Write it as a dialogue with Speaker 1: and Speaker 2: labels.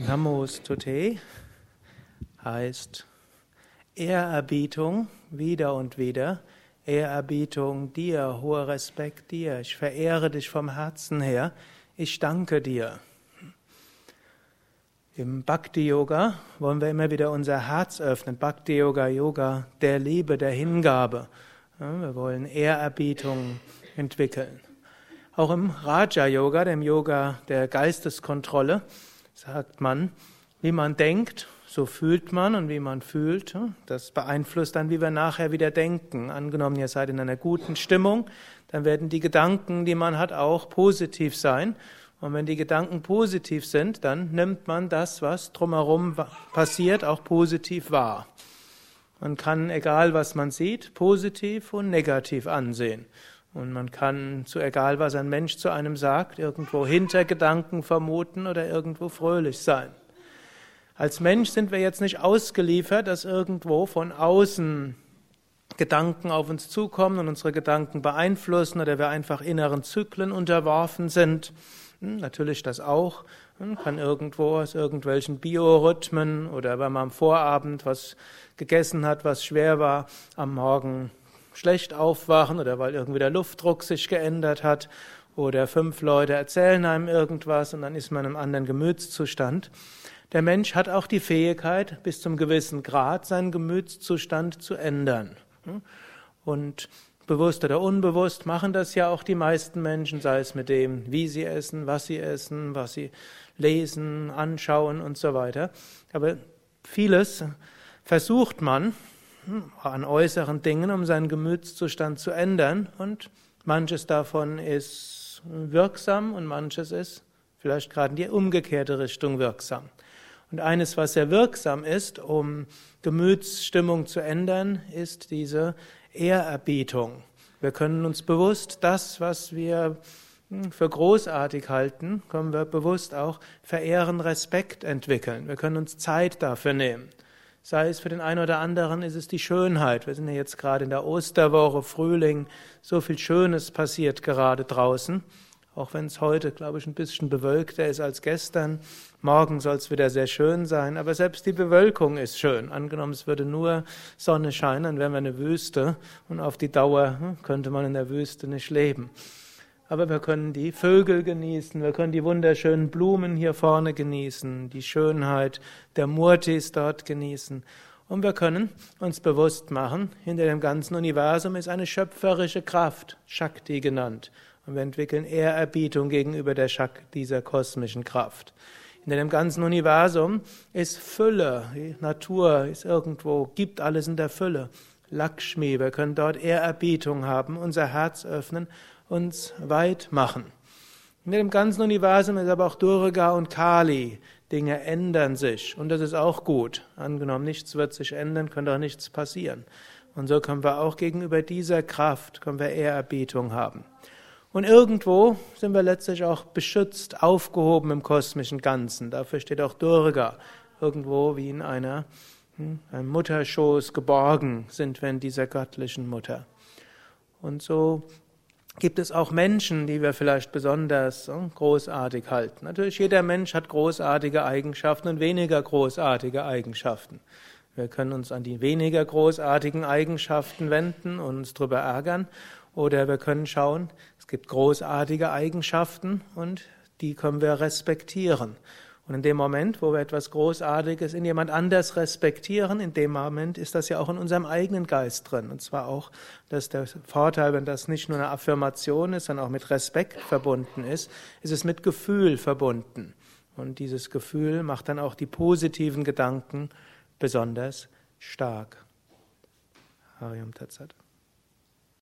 Speaker 1: Namostute heißt Ehrerbietung wieder und wieder. Ehrerbietung dir, hoher Respekt dir. Ich verehre dich vom Herzen her. Ich danke dir. Im Bhakti-Yoga wollen wir immer wieder unser Herz öffnen. Bhakti-Yoga, Yoga der Liebe, der Hingabe. Wir wollen Ehrerbietung entwickeln. Auch im Raja-Yoga, dem Yoga der Geisteskontrolle, sagt man, wie man denkt, so fühlt man und wie man fühlt, das beeinflusst dann, wie wir nachher wieder denken. Angenommen, ihr seid in einer guten Stimmung, dann werden die Gedanken, die man hat, auch positiv sein. Und wenn die Gedanken positiv sind, dann nimmt man das, was drumherum passiert, auch positiv wahr. Man kann, egal was man sieht, positiv und negativ ansehen. Und man kann, zu egal was ein Mensch zu einem sagt, irgendwo Hintergedanken vermuten oder irgendwo fröhlich sein. Als Mensch sind wir jetzt nicht ausgeliefert, dass irgendwo von außen Gedanken auf uns zukommen und unsere Gedanken beeinflussen oder wir einfach inneren Zyklen unterworfen sind. Hm, natürlich das auch. Man hm, kann irgendwo aus irgendwelchen Biorhythmen oder wenn man am Vorabend was gegessen hat, was schwer war, am Morgen schlecht aufwachen oder weil irgendwie der Luftdruck sich geändert hat oder fünf Leute erzählen einem irgendwas und dann ist man in einem anderen Gemütszustand. Der Mensch hat auch die Fähigkeit, bis zum gewissen Grad seinen Gemütszustand zu ändern. Und bewusst oder unbewusst machen das ja auch die meisten Menschen, sei es mit dem, wie sie essen, was sie essen, was sie lesen, anschauen und so weiter. Aber vieles versucht man, an äußeren Dingen, um seinen Gemütszustand zu ändern. Und manches davon ist wirksam und manches ist vielleicht gerade in die umgekehrte Richtung wirksam. Und eines, was sehr wirksam ist, um Gemütsstimmung zu ändern, ist diese Ehrerbietung. Wir können uns bewusst das, was wir hm, für großartig halten, können wir bewusst auch verehren, Respekt entwickeln. Wir können uns Zeit dafür nehmen. Sei es für den einen oder anderen, ist es die Schönheit. Wir sind ja jetzt gerade in der Osterwoche, Frühling, so viel Schönes passiert gerade draußen. Auch wenn es heute, glaube ich, ein bisschen bewölkter ist als gestern. Morgen soll es wieder sehr schön sein. Aber selbst die Bewölkung ist schön. Angenommen, es würde nur Sonne scheinen, dann wären wir eine Wüste. Und auf die Dauer hm, könnte man in der Wüste nicht leben aber wir können die Vögel genießen, wir können die wunderschönen Blumen hier vorne genießen, die Schönheit der Murtis dort genießen. Und wir können uns bewusst machen, hinter dem ganzen Universum ist eine schöpferische Kraft, Shakti genannt. Und wir entwickeln Ehrerbietung gegenüber der Shakti, dieser kosmischen Kraft. In dem ganzen Universum ist Fülle, die Natur ist irgendwo, gibt alles in der Fülle. Lakshmi, wir können dort Ehrerbietung haben, unser Herz öffnen uns weit machen. In dem ganzen Universum ist aber auch Durga und Kali. Dinge ändern sich und das ist auch gut. Angenommen, nichts wird sich ändern, könnte auch nichts passieren. Und so können wir auch gegenüber dieser Kraft, können wir Ehrerbietung haben. Und irgendwo sind wir letztlich auch beschützt, aufgehoben im kosmischen Ganzen. Dafür steht auch Durga. Irgendwo wie in einer, hm, einem Mutterschoß geborgen sind wir in dieser göttlichen Mutter. Und so gibt es auch Menschen, die wir vielleicht besonders hm, großartig halten. Natürlich, jeder Mensch hat großartige Eigenschaften und weniger großartige Eigenschaften. Wir können uns an die weniger großartigen Eigenschaften wenden und uns darüber ärgern. Oder wir können schauen, es gibt großartige Eigenschaften und die können wir respektieren. Und in dem Moment, wo wir etwas Großartiges in jemand anders respektieren, in dem Moment ist das ja auch in unserem eigenen Geist drin. Und zwar auch, dass der Vorteil, wenn das nicht nur eine Affirmation ist, sondern auch mit Respekt verbunden ist, ist es mit Gefühl verbunden. Und dieses Gefühl macht dann auch die positiven Gedanken besonders stark. Harium Tatsat.